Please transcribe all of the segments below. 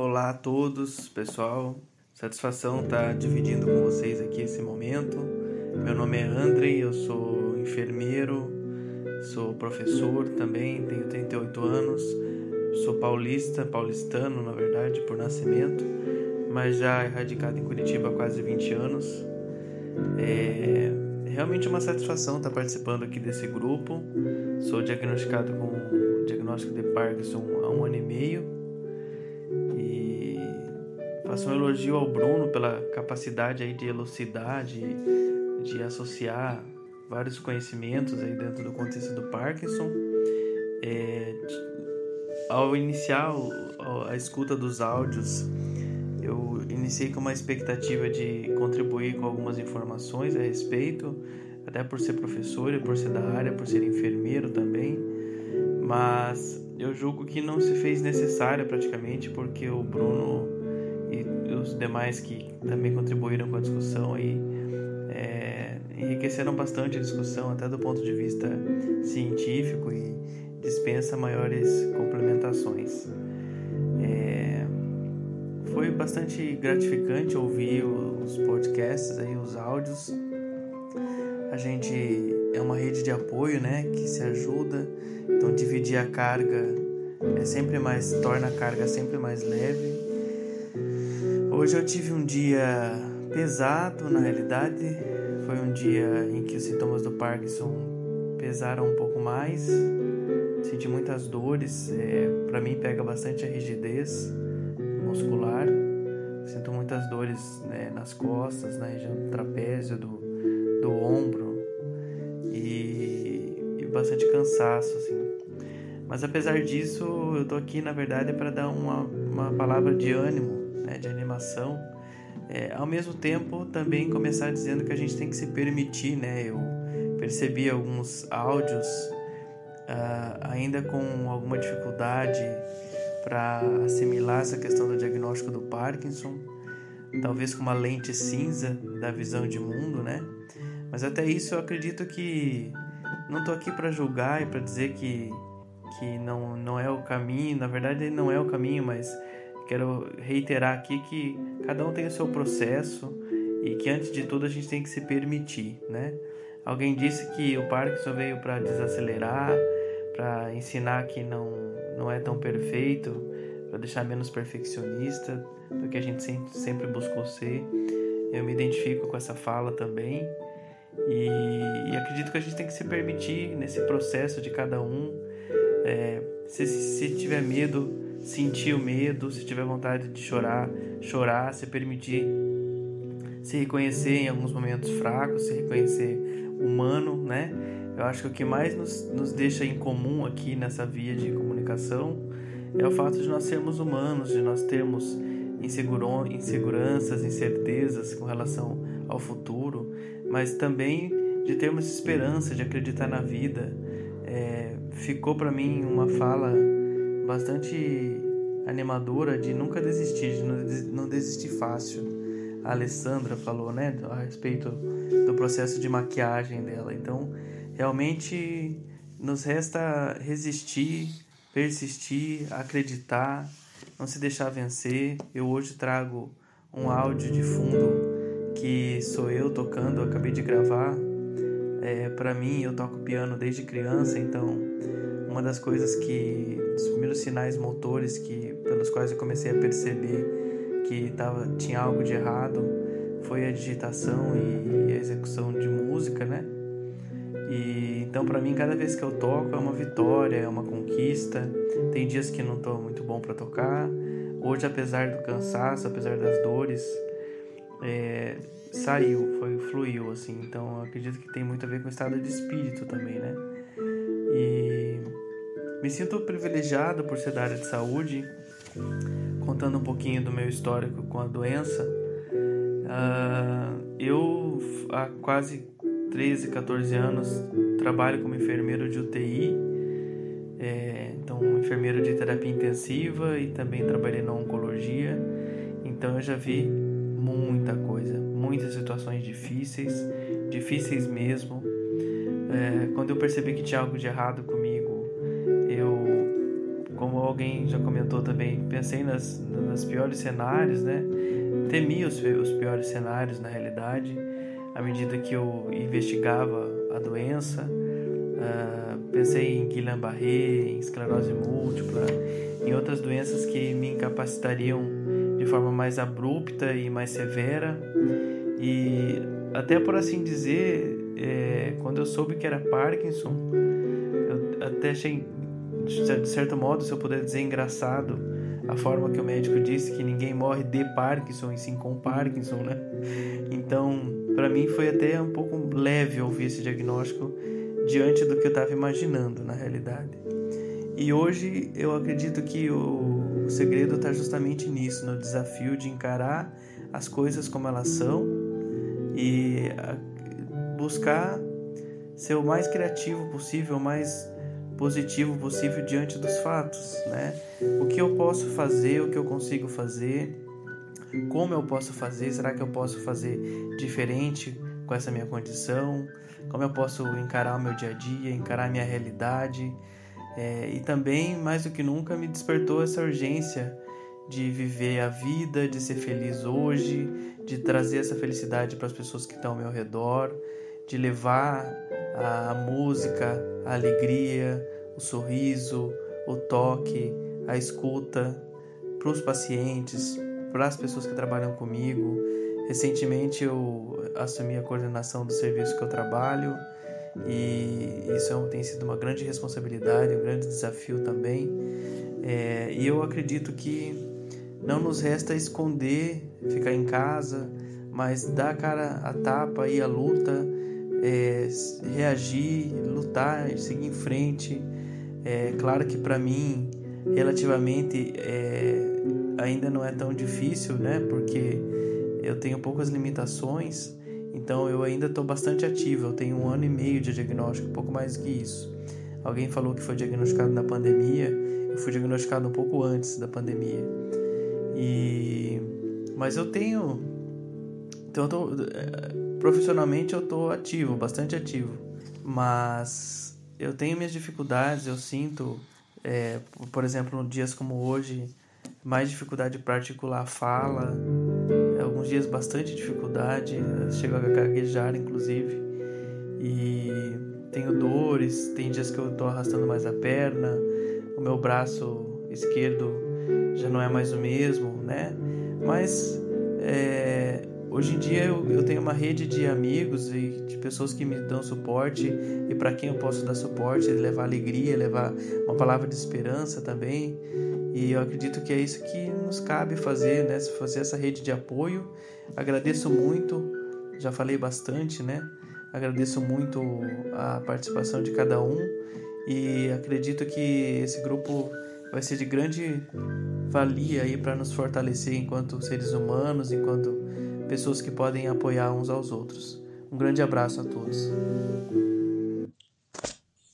Olá a todos, pessoal. Satisfação estar dividindo com vocês aqui esse momento. Meu nome é Andrei, eu sou enfermeiro, sou professor também, tenho 38 anos, sou paulista, paulistano na verdade, por nascimento, mas já radicado em Curitiba há quase 20 anos. É realmente uma satisfação estar participando aqui desse grupo. Sou diagnosticado com diagnóstico de Parkinson há um ano e meio Faço um elogio ao Bruno pela capacidade aí de elucidar, de, associar vários conhecimentos aí dentro do contexto do Parkinson. É, ao iniciar a escuta dos áudios, eu iniciei com uma expectativa de contribuir com algumas informações a respeito, até por ser professor e por ser da área, por ser enfermeiro também, mas eu julgo que não se fez necessário praticamente porque o Bruno e os demais que também contribuíram com a discussão aí é, enriqueceram bastante a discussão até do ponto de vista científico e dispensa maiores complementações. É, foi bastante gratificante ouvir os podcasts aí, os áudios. A gente é uma rede de apoio, né, que se ajuda. Então dividir a carga é sempre mais torna a carga sempre mais leve Hoje eu tive um dia pesado, na realidade. Foi um dia em que os sintomas do Parkinson pesaram um pouco mais. Senti muitas dores. É, para mim pega bastante a rigidez muscular. Sinto muitas dores né, nas costas, na região do trapézio, do, do ombro e, e bastante cansaço, assim. Mas apesar disso, eu tô aqui na verdade para dar uma, uma palavra de ânimo né, de animação, é, ao mesmo tempo também começar dizendo que a gente tem que se permitir, né? Eu percebi alguns áudios uh, ainda com alguma dificuldade para assimilar essa questão do diagnóstico do Parkinson, talvez com uma lente cinza da visão de mundo, né? Mas até isso eu acredito que não estou aqui para julgar e para dizer que que não, não é o caminho, na verdade não é o caminho, mas quero reiterar aqui que cada um tem o seu processo e que antes de tudo a gente tem que se permitir, né? Alguém disse que o Parkinson veio para desacelerar, para ensinar que não não é tão perfeito, para deixar menos perfeccionista do que a gente sempre, sempre buscou ser. Eu me identifico com essa fala também e, e acredito que a gente tem que se permitir nesse processo de cada um. É, se, se tiver medo, sentir o medo, se tiver vontade de chorar, chorar, se permitir se reconhecer em alguns momentos fracos, se reconhecer humano, né? Eu acho que o que mais nos, nos deixa em comum aqui nessa via de comunicação é o fato de nós sermos humanos, de nós termos inseguranças, incertezas com relação ao futuro, mas também de termos esperança, de acreditar na vida. É, ficou para mim uma fala bastante animadora de nunca desistir, de não desistir fácil. A Alessandra falou, né, a respeito do processo de maquiagem dela. Então, realmente nos resta resistir, persistir, acreditar, não se deixar vencer. Eu hoje trago um áudio de fundo que sou eu tocando, eu acabei de gravar. É, para mim, eu toco piano desde criança, então uma das coisas que dos primeiros sinais motores que pelos quais eu comecei a perceber que tava tinha algo de errado foi a digitação e, a execução de música, né? E então para mim cada vez que eu toco é uma vitória, é uma conquista. Tem dias que não estou muito bom para tocar. Hoje, apesar do cansaço, apesar das dores, é, saiu, foi fluiu assim. Então acredito que tem muito a ver com o estado de espírito também, né? E me sinto privilegiado por ser da área de saúde, contando um pouquinho do meu histórico com a doença. Uh, eu, há quase 13, 14 anos, trabalho como enfermeiro de UTI, é, então enfermeiro de terapia intensiva e também trabalhei na oncologia. Então eu já vi muita coisa, muitas situações difíceis, difíceis mesmo. É, quando eu percebi que tinha algo de errado comigo, como alguém já comentou também, pensei nas, nas piores cenários, né? Temi os, os piores cenários na realidade, à medida que eu investigava a doença. Uh, pensei em Guillain-Barré, em esclerose múltipla, em outras doenças que me incapacitariam de forma mais abrupta e mais severa. E até por assim dizer, é, quando eu soube que era Parkinson, eu até achei, de certo modo, se eu puder dizer, engraçado a forma que o médico disse que ninguém morre de Parkinson e sim com Parkinson, né? Então, para mim foi até um pouco leve ouvir esse diagnóstico diante do que eu estava imaginando na realidade. E hoje eu acredito que o, segredo está justamente nisso, no desafio de encarar as coisas como elas são e buscar ser o mais criativo possível, o mais positivo possível diante dos fatos, né? O que eu posso fazer, o que eu consigo fazer, como eu posso fazer, será que eu posso fazer diferente com essa minha condição? Como eu posso encarar o meu dia a dia, encarar a minha realidade? É, e também, mais do que nunca, me despertou essa urgência de viver a vida, de ser feliz hoje, de trazer essa felicidade para as pessoas que estão ao meu redor, de levar a música, a alegria, o sorriso, o toque, a escuta para os pacientes, para as pessoas que trabalham comigo. Recentemente eu assumi a coordenação do serviço que eu trabalho e isso é tem sido uma grande responsabilidade, um grande desafio também. É, e eu acredito que não nos resta esconder, ficar em casa, mas dar a cara a tapa e a luta, reagir, lutar, seguir em frente. É claro que para mim, relativamente, é, ainda não é tão difícil, né? Porque eu tenho poucas limitações, então eu ainda estou bastante ativo. Eu tenho um ano e meio de diagnóstico, pouco mais que isso. Alguém falou que foi diagnosticado na pandemia, eu fui diagnosticado um pouco antes da pandemia. E mas eu tenho então eu tô, eh, profissionalmente eu estou ativo, bastante ativo, mas eu tenho minhas dificuldades, eu sinto, é, por exemplo, dias como hoje, mais dificuldade para articular a fala, alguns dias bastante dificuldade, chego a gaguejar inclusive, e tenho dores, tem dias que eu estou arrastando mais a perna, o meu braço esquerdo já não é mais o mesmo, né? Mas é, hoje em dia eu, eu tenho uma rede de amigos e de pessoas que me dão suporte e para quem eu posso dar suporte, levar alegria, levar uma palavra de esperança também. E eu acredito que é isso que nos cabe fazer, né? Fazer essa rede de apoio. Agradeço muito, já falei bastante, né? Agradeço muito a participação de cada um e acredito que esse grupo vai ser de grande valia aí para nos fortalecer enquanto seres humanos, enquanto pessoas que podem apoiar uns aos outros. Um grande abraço a todos.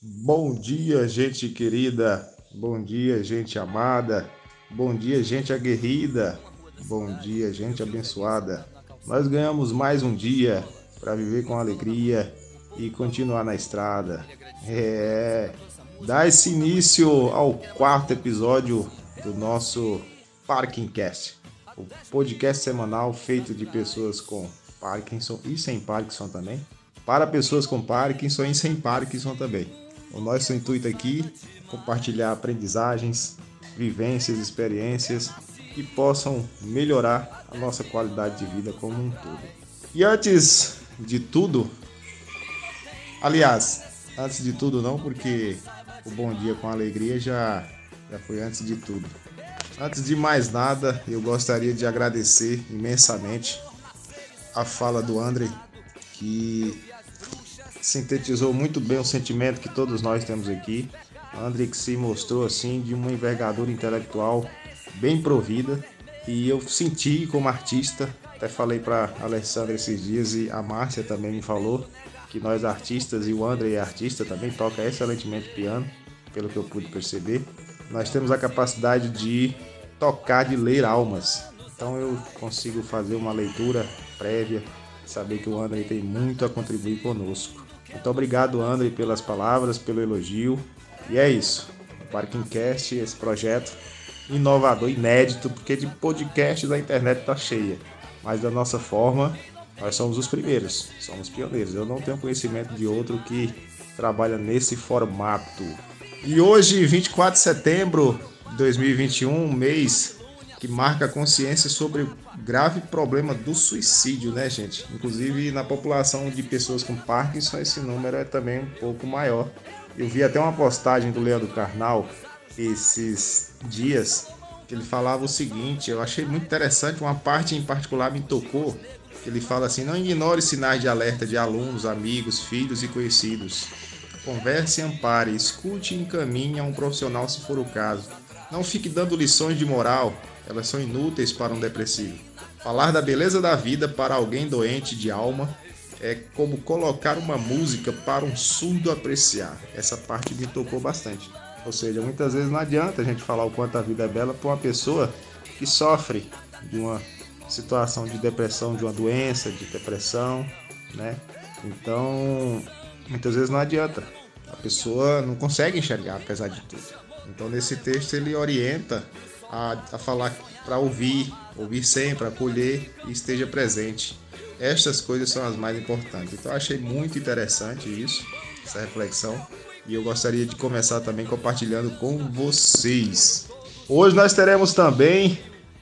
Bom dia, gente querida. Bom dia, gente amada. Bom dia, gente aguerrida. Bom dia, gente abençoada. Nós ganhamos mais um dia para viver com alegria e continuar na estrada. É, dá esse início ao quarto episódio do nosso Parking Cast, o podcast semanal feito de pessoas com Parkinson e sem Parkinson também, para pessoas com Parkinson e sem Parkinson também. O nosso intuito aqui compartilhar aprendizagens, vivências, experiências que possam melhorar a nossa qualidade de vida como um todo. E antes de tudo, aliás, antes de tudo não, porque o bom dia com alegria já já foi antes de tudo. Antes de mais nada, eu gostaria de agradecer imensamente a fala do André, que sintetizou muito bem o sentimento que todos nós temos aqui André que se mostrou assim de uma envergadura intelectual bem provida e eu senti como artista, até falei para Alessandra esses dias e a Márcia também me falou que nós artistas e o André é artista também toca excelentemente piano, pelo que eu pude perceber. Nós temos a capacidade de tocar, de ler almas. Então eu consigo fazer uma leitura prévia, saber que o André tem muito a contribuir conosco. Muito obrigado, André, pelas palavras, pelo elogio e é isso. Parkingcast, esse projeto inovador, inédito, porque de podcast da internet tá cheia. Mas da nossa forma, nós somos os primeiros, somos pioneiros. Eu não tenho conhecimento de outro que trabalha nesse formato. E hoje, 24 de setembro de 2021, mês que marca a consciência sobre o grave problema do suicídio, né, gente? Inclusive na população de pessoas com Parkinson, esse número é também um pouco maior. Eu vi até uma postagem do Leandro Carnal esses dias que ele falava o seguinte, eu achei muito interessante, uma parte em particular me tocou, ele fala assim: "Não ignore sinais de alerta de alunos, amigos, filhos e conhecidos. Converse e ampare, escute e encaminhe a um profissional se for o caso. Não fique dando lições de moral, elas são inúteis para um depressivo. Falar da beleza da vida para alguém doente de alma é como colocar uma música para um surdo apreciar. Essa parte me tocou bastante. Ou seja, muitas vezes não adianta a gente falar o quanto a vida é bela para uma pessoa que sofre de uma situação de depressão, de uma doença, de depressão, né? Então, muitas vezes não adianta. A pessoa não consegue enxergar, apesar de tudo. Então, nesse texto, ele orienta a, a falar para ouvir, ouvir sempre, acolher e esteja presente. Estas coisas são as mais importantes. Então, achei muito interessante isso, essa reflexão. E eu gostaria de começar também compartilhando com vocês. Hoje nós teremos também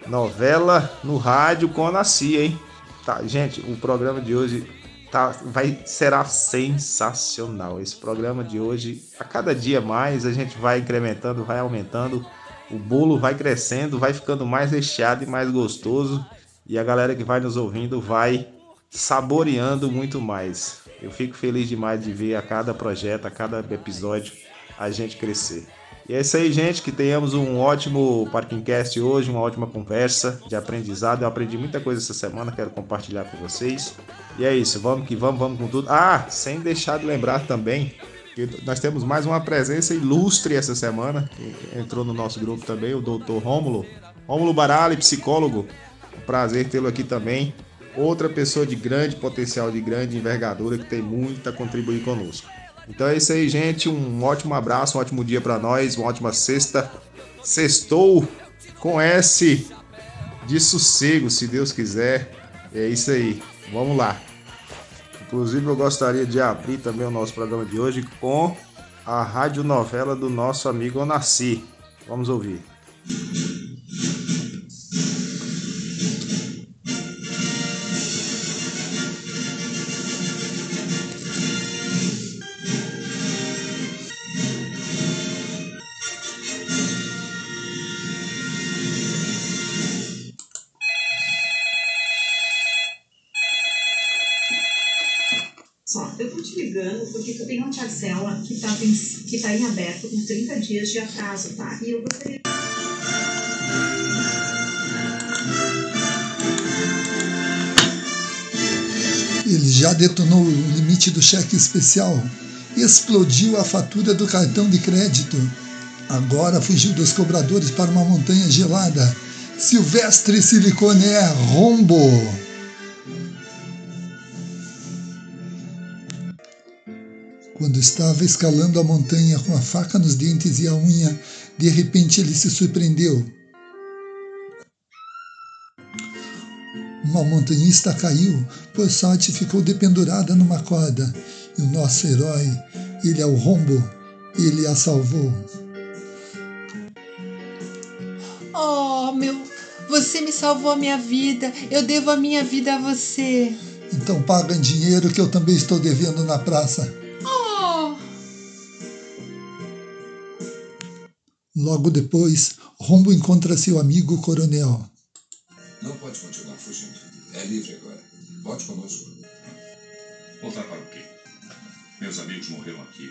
novela no rádio com a Nasci, hein? Tá, gente, o programa de hoje tá, vai será sensacional. Esse programa de hoje, a cada dia mais, a gente vai incrementando, vai aumentando, o bolo vai crescendo, vai ficando mais recheado e mais gostoso, e a galera que vai nos ouvindo vai saboreando muito mais. Eu fico feliz demais de ver a cada projeto, a cada episódio, a gente crescer. E é isso aí, gente. Que tenhamos um ótimo Parkingcast hoje, uma ótima conversa de aprendizado. Eu aprendi muita coisa essa semana, quero compartilhar com vocês. E é isso, vamos que vamos, vamos com tudo. Ah, sem deixar de lembrar também que nós temos mais uma presença ilustre essa semana. Que entrou no nosso grupo também, o doutor Rômulo. Rômulo Barali, psicólogo. prazer tê-lo aqui também outra pessoa de grande potencial, de grande envergadura, que tem muito a contribuir conosco. Então é isso aí, gente. Um ótimo abraço, um ótimo dia para nós, uma ótima sexta. Sextou com S de sossego, se Deus quiser. É isso aí. Vamos lá. Inclusive, eu gostaria de abrir também o nosso programa de hoje com a radionovela do nosso amigo Onassi. Vamos ouvir. Que está que tá em aberto com 30 dias de atraso, tá? E eu gostaria. Ele já detonou o limite do cheque especial, explodiu a fatura do cartão de crédito. Agora fugiu dos cobradores para uma montanha gelada. Silvestre Silicone é rombo. Quando estava escalando a montanha com a faca nos dentes e a unha, de repente ele se surpreendeu. Uma montanhista caiu, por sorte ficou dependurada numa corda. E o nosso herói, ele é o rombo, ele a salvou. Oh, meu, você me salvou a minha vida. Eu devo a minha vida a você. Então paga em dinheiro que eu também estou devendo na praça. Logo depois, Rombo encontra seu amigo coronel. Não pode continuar fugindo. É livre agora. Volte conosco. Voltar para o quê? Meus amigos morreram aqui.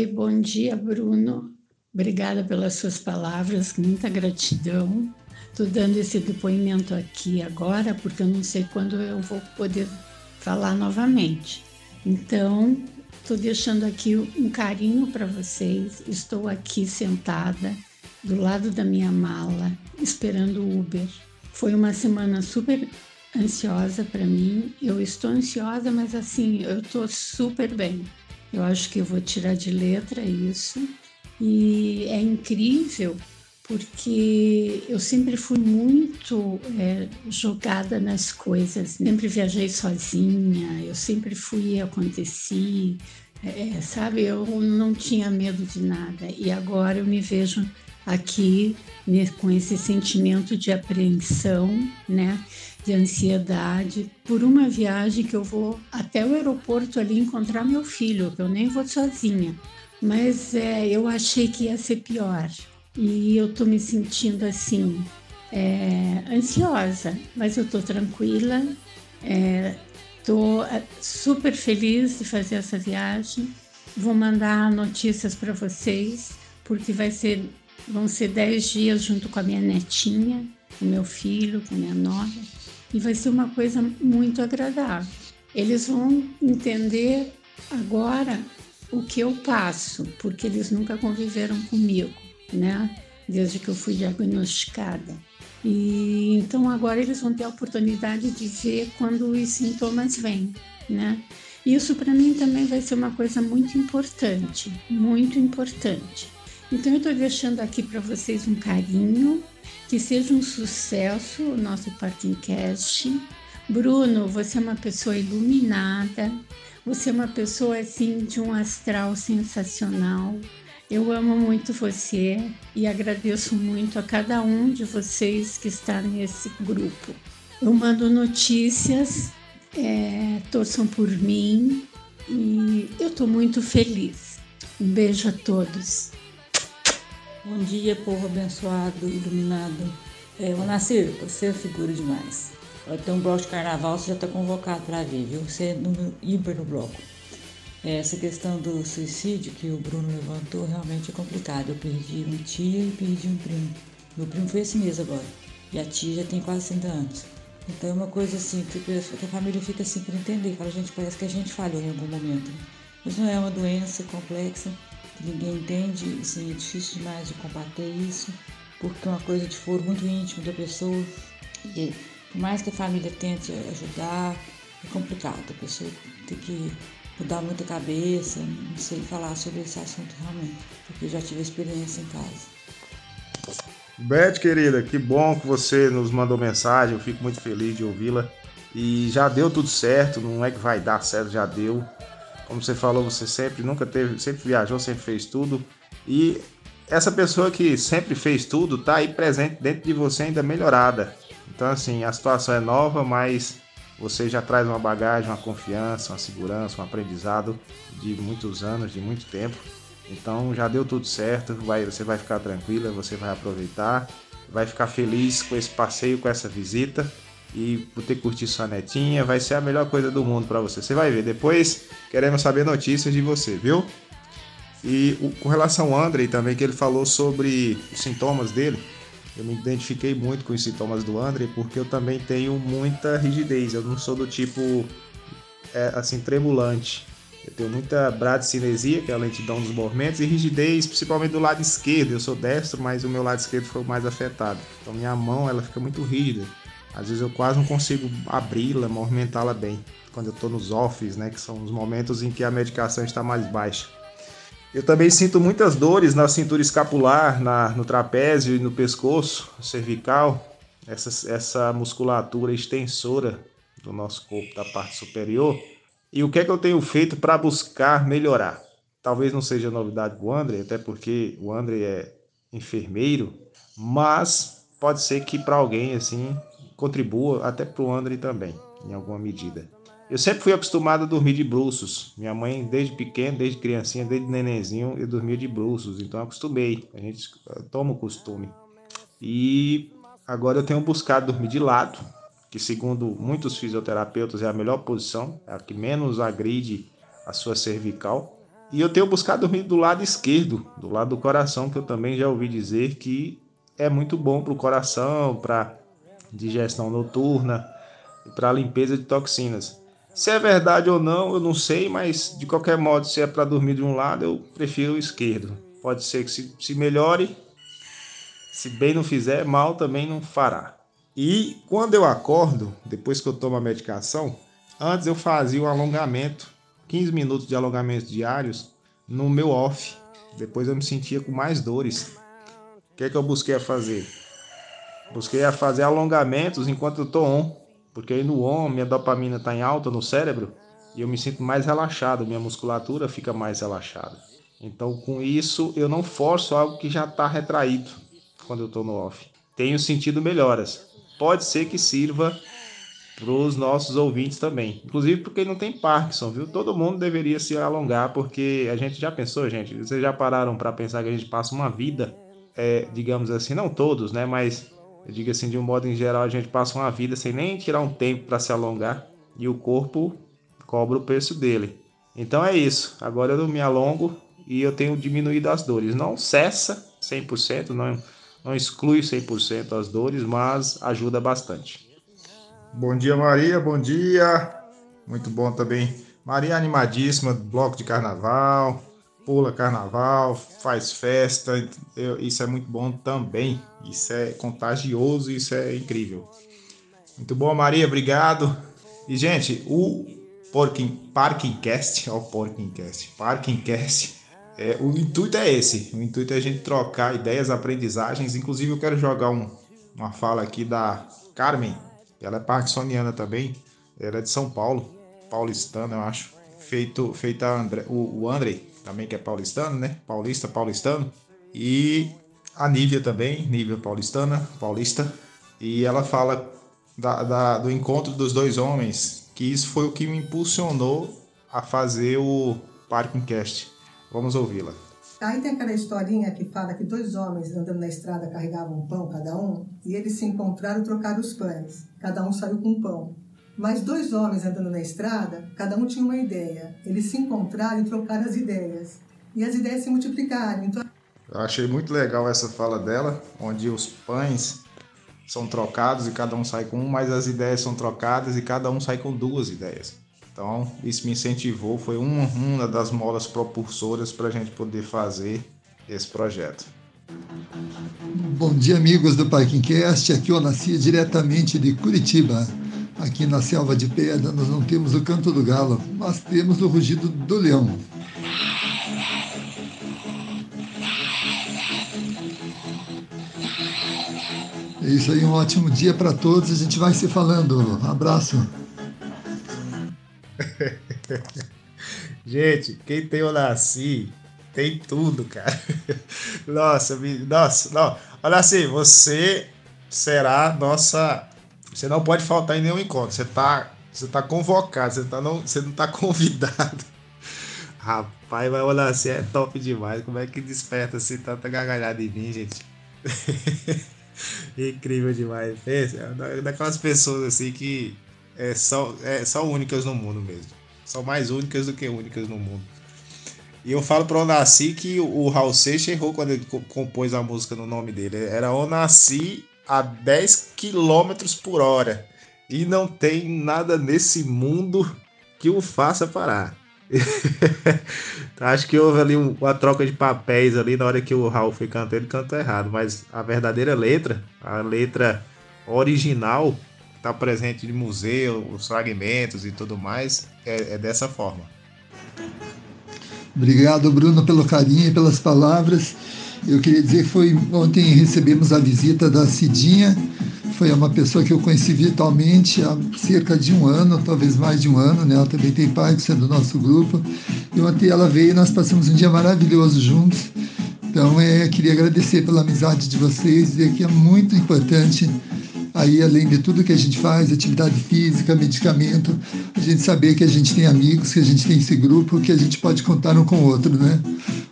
Oi, bom dia, Bruno. Obrigada pelas suas palavras, muita gratidão. Estou dando esse depoimento aqui agora porque eu não sei quando eu vou poder falar novamente. Então, estou deixando aqui um carinho para vocês. Estou aqui sentada do lado da minha mala, esperando o Uber. Foi uma semana super ansiosa para mim. Eu estou ansiosa, mas assim, eu estou super bem. Eu acho que eu vou tirar de letra isso. E é incrível porque eu sempre fui muito é, jogada nas coisas, sempre viajei sozinha, eu sempre fui e aconteci, é, sabe? Eu não tinha medo de nada e agora eu me vejo aqui né, com esse sentimento de apreensão, né? De ansiedade por uma viagem que eu vou até o aeroporto ali encontrar meu filho, que eu nem vou sozinha. Mas é, eu achei que ia ser pior e eu tô me sentindo assim é, ansiosa, mas eu tô tranquila, é, tô é, super feliz de fazer essa viagem. Vou mandar notícias para vocês, porque vai ser Vão ser dez dias junto com a minha netinha, com meu filho, com minha nora, e vai ser uma coisa muito agradável. Eles vão entender agora o que eu passo, porque eles nunca conviveram comigo, né? Desde que eu fui diagnosticada. E então agora eles vão ter a oportunidade de ver quando os sintomas vêm, né? Isso para mim também vai ser uma coisa muito importante, muito importante então eu estou deixando aqui para vocês um carinho, que seja um sucesso o nosso Parkingcast. Bruno, você é uma pessoa iluminada, você é uma pessoa assim de um astral sensacional. Eu amo muito você e agradeço muito a cada um de vocês que está nesse grupo. Eu mando notícias, é, torçam por mim e eu estou muito feliz. Um beijo a todos. Bom dia, povo abençoado, iluminado. É, o Nascer, você é figura demais. Ter um bloco de carnaval, você já está convocado para vir, viu? Você é número ímpar no bloco. É, essa questão do suicídio que o Bruno levantou realmente é complicado. Eu perdi uma tia e perdi um primo. Meu primo foi esse mês agora. E a tia já tem quase 60 anos. Então é uma coisa assim que a família fica assim para entender. Fala, gente, parece que a gente falhou em algum momento. Mas não é uma doença complexa ninguém entende, assim, é difícil demais de combater isso, porque é uma coisa de foro muito íntimo da pessoa. E por mais que a família tente ajudar, é complicado. A pessoa tem que mudar muita cabeça, não sei falar sobre esse assunto realmente, porque eu já tive experiência em casa. Beth, querida, que bom que você nos mandou mensagem, eu fico muito feliz de ouvi-la. E já deu tudo certo, não é que vai dar certo, já deu. Como você falou, você sempre nunca teve, sempre viajou, sempre fez tudo. E essa pessoa que sempre fez tudo tá aí presente dentro de você ainda melhorada. Então assim, a situação é nova, mas você já traz uma bagagem, uma confiança, uma segurança, um aprendizado de muitos anos, de muito tempo. Então já deu tudo certo, vai, você vai ficar tranquila, você vai aproveitar, vai ficar feliz com esse passeio, com essa visita e por ter curtido sua netinha, vai ser a melhor coisa do mundo para você. Você vai ver. Depois queremos saber notícias de você, viu? E o, com relação ao André também, que ele falou sobre os sintomas dele, eu me identifiquei muito com os sintomas do André, porque eu também tenho muita rigidez. Eu não sou do tipo é, assim tremulante. Eu tenho muita bradicinesia, que é a lentidão dos movimentos, e rigidez, principalmente do lado esquerdo. Eu sou destro, mas o meu lado esquerdo foi o mais afetado. Então minha mão ela fica muito rígida. Às vezes eu quase não consigo abri-la, movimentá-la bem, quando eu estou nos offs, né, que são os momentos em que a medicação está mais baixa. Eu também sinto muitas dores na cintura escapular, na, no trapézio e no pescoço cervical, essa, essa musculatura extensora do nosso corpo da parte superior. E o que é que eu tenho feito para buscar melhorar? Talvez não seja novidade para o André, até porque o André é enfermeiro, mas pode ser que para alguém assim contribua até para o André também, em alguma medida. Eu sempre fui acostumado a dormir de bruços. Minha mãe, desde pequeno, desde criancinha, desde nenenzinho, eu dormia de bruços. Então acostumei. A gente toma o costume. E agora eu tenho buscado dormir de lado, que segundo muitos fisioterapeutas é a melhor posição, é a que menos agride a sua cervical. E eu tenho buscado dormir do lado esquerdo, do lado do coração, que eu também já ouvi dizer que é muito bom para o coração, para digestão noturna e para limpeza de toxinas. Se é verdade ou não, eu não sei, mas de qualquer modo, se é para dormir de um lado, eu prefiro o esquerdo. Pode ser que se, se melhore, se bem não fizer, mal também não fará. E quando eu acordo, depois que eu tomo a medicação, antes eu fazia o alongamento 15 minutos de alongamentos diários no meu off. Depois eu me sentia com mais dores. O que é que eu busquei a fazer? Busquei a fazer alongamentos enquanto eu tô on, porque aí no on minha dopamina está em alta no cérebro e eu me sinto mais relaxado, minha musculatura fica mais relaxada. Então com isso eu não forço algo que já está retraído quando eu estou no off. Tenho sentido melhoras. Pode ser que sirva para os nossos ouvintes também. Inclusive porque não tem Parkinson, viu? Todo mundo deveria se alongar, porque a gente já pensou, gente, vocês já pararam para pensar que a gente passa uma vida, é, digamos assim, não todos, né? Mas eu digo assim, de um modo em geral, a gente passa uma vida sem nem tirar um tempo para se alongar e o corpo cobra o preço dele. Então é isso. Agora eu não me alongo e eu tenho diminuído as dores. Não cessa 100%, não, não exclui 100% as dores, mas ajuda bastante. Bom dia, Maria. Bom dia. Muito bom também. Maria animadíssima, bloco de carnaval, pula carnaval, faz festa. Isso é muito bom também. Isso é contagioso, isso é incrível. Muito bom, Maria. Obrigado. E, gente, o Porking, Parkingcast, ó, o Porkingcast, Parkingcast, é, o intuito é esse. O intuito é a gente trocar ideias, aprendizagens. Inclusive, eu quero jogar um, uma fala aqui da Carmen ela é parkinsoniana também. Ela é de São Paulo, paulistana, eu acho. Feito, feita André, o, o André, também que é paulistano, né? Paulista, paulistano. E a Nívia também, Nívia paulistana, paulista. E ela fala da, da, do encontro dos dois homens, que isso foi o que me impulsionou a fazer o Parkingcast. Vamos ouvi-la. Aí tem aquela historinha que fala que dois homens andando na estrada carregavam um pão cada um e eles se encontraram e trocaram os pães. Cada um saiu com um pão. Mas dois homens andando na estrada, cada um tinha uma ideia. Eles se encontraram e trocaram as ideias. E as ideias se multiplicaram. Então... Eu achei muito legal essa fala dela, onde os pães são trocados e cada um sai com um, mas as ideias são trocadas e cada um sai com duas ideias. Então, isso me incentivou, foi uma, uma das molas propulsoras para a gente poder fazer esse projeto. Bom dia, amigos do Parkingcast. Aqui eu nasci diretamente de Curitiba. Aqui na selva de pedra nós não temos o canto do galo, mas temos o rugido do leão. É isso aí, um ótimo dia para todos. A gente vai se falando. abraço. Gente, quem tem o Nasci tem tudo, cara. Nossa, nossa, não. Olha assim, você será nossa. Você não pode faltar em nenhum encontro. Você tá, você tá convocado, você, tá não, você não tá convidado. Rapaz, mas olha assim, é top demais. Como é que desperta assim tanta gargalhada em mim, gente? Incrível demais. É daquelas pessoas assim que é, são, é, são únicas no mundo mesmo. São mais únicas do que únicas no mundo. E eu falo para o Onassi que o Raul Seixas errou quando ele compôs a música no nome dele. Era Onassi a 10 km por hora. E não tem nada nesse mundo que o faça parar. Acho que houve ali uma troca de papéis ali na hora que o Raul foi cantar, ele cantou errado. Mas a verdadeira letra, a letra original, está presente no museu, os fragmentos e tudo mais, é, é dessa forma. Obrigado, Bruno, pelo carinho e pelas palavras. Eu queria dizer foi ontem recebemos a visita da Cidinha. Foi uma pessoa que eu conheci virtualmente há cerca de um ano, talvez mais de um ano, né? Ela também tem parte do nosso grupo. E ontem ela veio e nós passamos um dia maravilhoso juntos. Então, é, queria agradecer pela amizade de vocês, dizer que é muito importante aí além de tudo que a gente faz, atividade física, medicamento, a gente saber que a gente tem amigos, que a gente tem esse grupo, que a gente pode contar um com o outro, né?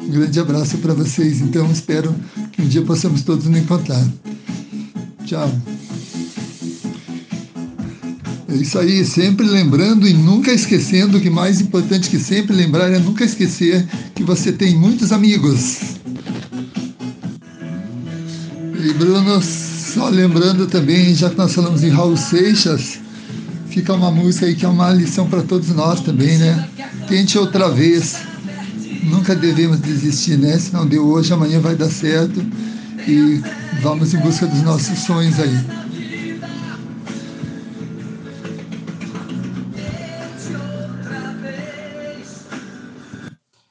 Um grande abraço para vocês, então espero que um dia possamos todos nos encontrar. Tchau. É isso aí, sempre lembrando e nunca esquecendo que mais importante que sempre lembrar é nunca esquecer que você tem muitos amigos. E Bruno, só lembrando também, já que nós falamos em Raul Seixas, fica uma música aí que é uma lição para todos nós também, né? Tente outra vez. Nunca devemos desistir, né? Se não deu hoje, amanhã vai dar certo. E vamos em busca dos nossos sonhos aí.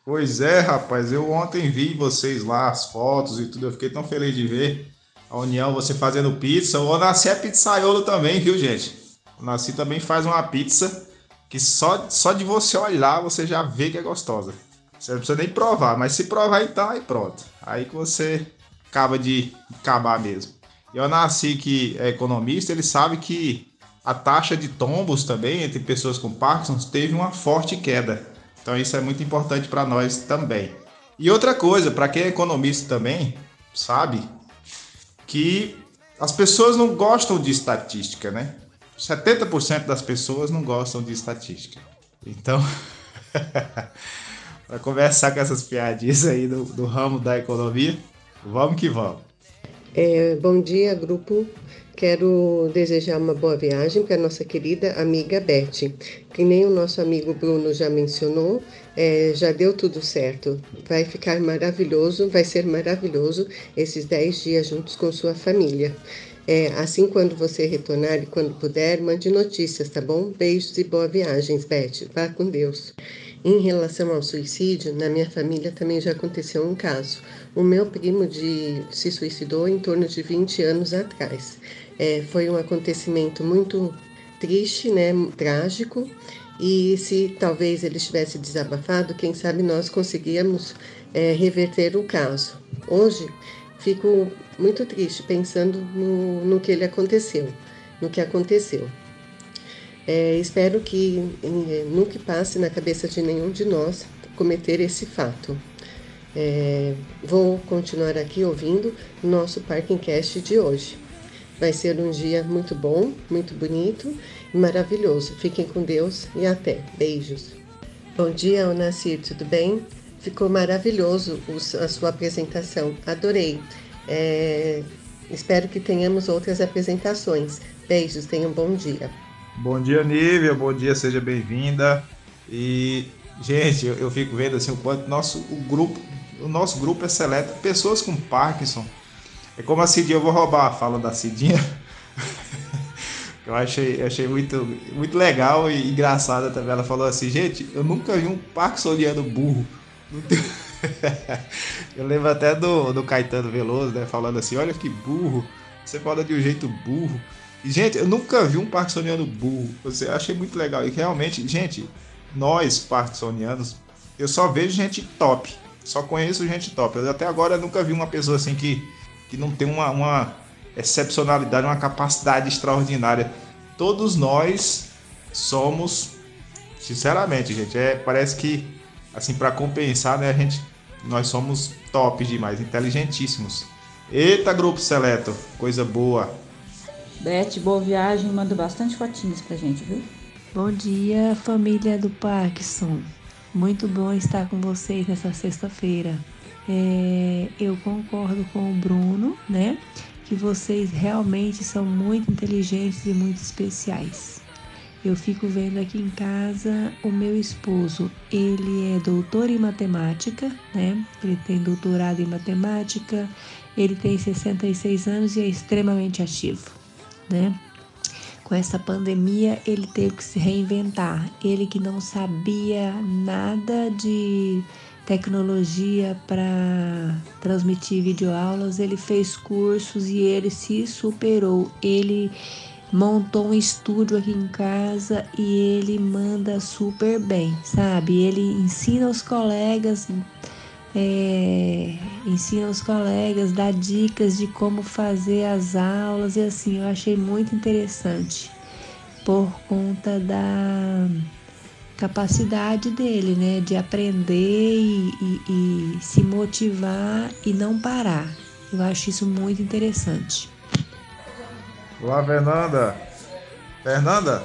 Pois é, rapaz, eu ontem vi vocês lá, as fotos e tudo, eu fiquei tão feliz de ver a União, você fazendo pizza. O Onassi é pizzaiolo também, viu, gente? O Onassi também faz uma pizza que só, só de você olhar você já vê que é gostosa. Você não precisa nem provar, mas se provar então, aí pronto. Aí que você acaba de acabar mesmo. E o Onassi, que é economista, ele sabe que a taxa de tombos também entre pessoas com Parkinson teve uma forte queda. Então isso é muito importante para nós também. E outra coisa, para quem é economista também, sabe que as pessoas não gostam de estatística, né? 70% das pessoas não gostam de estatística. Então, para conversar com essas piadinhas aí do, do, ramo da economia, vamos que vamos. É, bom dia, grupo Quero desejar uma boa viagem para nossa querida amiga Beth. Que nem o nosso amigo Bruno já mencionou, é, já deu tudo certo. Vai ficar maravilhoso, vai ser maravilhoso esses 10 dias juntos com sua família. É, assim, quando você retornar e quando puder, mande notícias, tá bom? Beijos e boa viagem, Beth. Vá com Deus. Em relação ao suicídio, na minha família também já aconteceu um caso. O meu primo de, se suicidou em torno de 20 anos atrás. É, foi um acontecimento muito triste, né, trágico, e se talvez ele tivesse desabafado, quem sabe nós conseguíamos é, reverter o caso. Hoje fico muito triste pensando no, no que ele aconteceu, no que aconteceu. É, espero que nunca passe na cabeça de nenhum de nós cometer esse fato. É, vou continuar aqui ouvindo nosso Parking Cast de hoje. Vai ser um dia muito bom, muito bonito e maravilhoso. Fiquem com Deus e até. Beijos. Bom dia, Onacir, tudo bem? Ficou maravilhoso a sua apresentação, adorei. É, espero que tenhamos outras apresentações. Beijos, tenham um bom dia. Bom dia, Nívia, bom dia, seja bem-vinda. E, gente, eu, eu, fico vendo assim o quanto nosso, o grupo, o nosso grupo é seleto, pessoas com Parkinson é como a Cidinha, eu vou roubar a fala da Cidinha. eu achei, achei muito, muito legal e engraçada também. Ela falou assim, gente, eu nunca vi um parkinsoniano burro. eu lembro até do, do Caetano Veloso, né? Falando assim, olha que burro, você fala de um jeito burro. E, gente, eu nunca vi um parkinsoniano burro. Eu achei muito legal. E realmente, gente, nós parkinsonianos, eu só vejo gente top. Só conheço gente top. Eu até agora nunca vi uma pessoa assim que que não tem uma, uma excepcionalidade, uma capacidade extraordinária. Todos nós somos, sinceramente, gente, é, parece que, assim, para compensar, né, a gente, nós somos top demais, inteligentíssimos. Eita, grupo seleto, coisa boa. Beth, boa viagem, manda bastante fotinhos pra gente, viu? Bom dia, família do Parkinson. Muito bom estar com vocês nessa sexta-feira. É, eu concordo com o Bruno, né? Que vocês realmente são muito inteligentes e muito especiais. Eu fico vendo aqui em casa o meu esposo, ele é doutor em matemática, né? Ele tem doutorado em matemática, ele tem 66 anos e é extremamente ativo, né? Com essa pandemia, ele teve que se reinventar. Ele que não sabia nada de tecnologia para transmitir videoaulas, ele fez cursos e ele se superou. Ele montou um estúdio aqui em casa e ele manda super bem, sabe? Ele ensina os colegas, é, ensina os colegas, dá dicas de como fazer as aulas e assim, eu achei muito interessante por conta da capacidade dele, né, de aprender e, e, e se motivar e não parar. Eu acho isso muito interessante. Olá, Fernanda. Fernanda,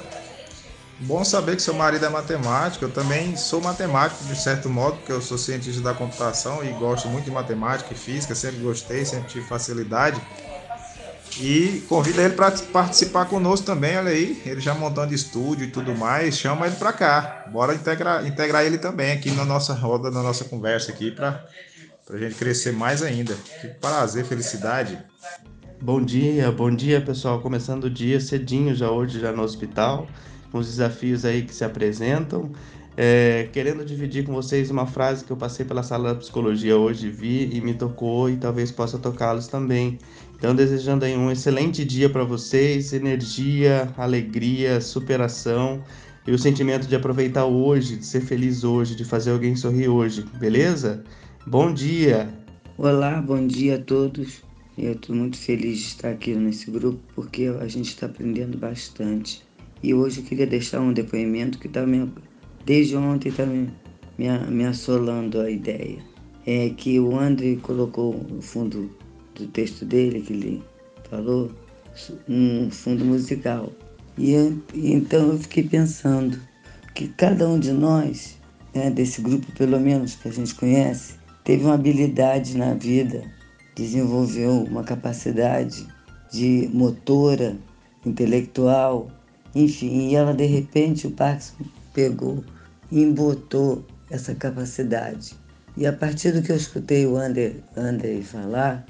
Bom saber que seu marido é matemático. Eu também sou matemático, de certo modo, porque eu sou cientista da computação e gosto muito de matemática e física, sempre gostei, sempre tive facilidade. E convida ele para participar conosco também, olha aí, ele já montando estúdio e tudo mais, chama ele para cá. Bora integrar, integrar ele também aqui na nossa roda, na nossa conversa aqui, para a gente crescer mais ainda. Que prazer, felicidade. Bom dia, bom dia pessoal. Começando o dia cedinho já hoje, já no hospital, com os desafios aí que se apresentam. É, querendo dividir com vocês uma frase que eu passei pela sala da psicologia hoje, vi e me tocou e talvez possa tocá-los também. Então, desejando aí um excelente dia para vocês, energia, alegria, superação e o sentimento de aproveitar hoje, de ser feliz hoje, de fazer alguém sorrir hoje, beleza? Bom dia! Olá, bom dia a todos. Eu estou muito feliz de estar aqui nesse grupo porque a gente está aprendendo bastante. E hoje eu queria deixar um depoimento que está me, desde ontem está me, me, me assolando a ideia. É que o André colocou no fundo do texto dele que ele falou, um fundo musical. E eu, então eu fiquei pensando que cada um de nós, né, desse grupo pelo menos que a gente conhece, teve uma habilidade na vida, desenvolveu uma capacidade de motora, intelectual, enfim, e ela de repente o Parkinson pegou e embotou essa capacidade. E a partir do que eu escutei o André, André falar,